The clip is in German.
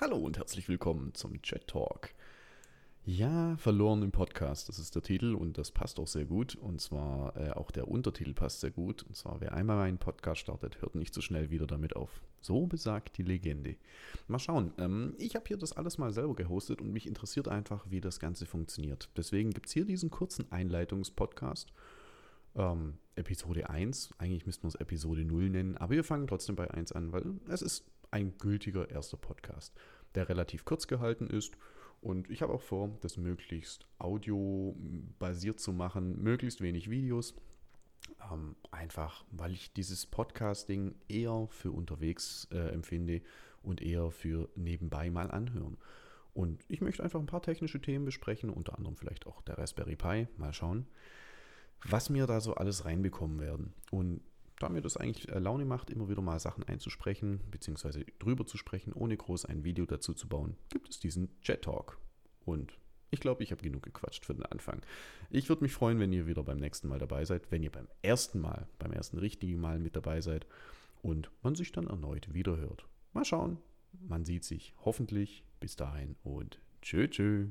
Hallo und herzlich willkommen zum Chat Talk. Ja, verloren im Podcast, das ist der Titel und das passt auch sehr gut. Und zwar äh, auch der Untertitel passt sehr gut. Und zwar, wer einmal einen Podcast startet, hört nicht so schnell wieder damit auf. So besagt die Legende. Mal schauen, ähm, ich habe hier das alles mal selber gehostet und mich interessiert einfach, wie das Ganze funktioniert. Deswegen gibt es hier diesen kurzen Einleitungspodcast. Ähm, Episode 1, eigentlich müssten wir es Episode 0 nennen, aber wir fangen trotzdem bei 1 an, weil es ist ein gültiger erster Podcast, der relativ kurz gehalten ist und ich habe auch vor, das möglichst audiobasiert zu machen, möglichst wenig Videos. Ähm, einfach, weil ich dieses Podcasting eher für unterwegs äh, empfinde und eher für nebenbei mal anhören. Und ich möchte einfach ein paar technische Themen besprechen, unter anderem vielleicht auch der Raspberry Pi. Mal schauen, was wir da so alles reinbekommen werden. Und da mir das eigentlich äh, Laune macht, immer wieder mal Sachen einzusprechen, beziehungsweise drüber zu sprechen, ohne groß ein Video dazu zu bauen, gibt es diesen Chat Talk. Und ich glaube, ich habe genug gequatscht für den Anfang. Ich würde mich freuen, wenn ihr wieder beim nächsten Mal dabei seid, wenn ihr beim ersten Mal, beim ersten richtigen Mal mit dabei seid und man sich dann erneut wieder hört. Mal schauen. Man sieht sich hoffentlich. Bis dahin und tschö tschö.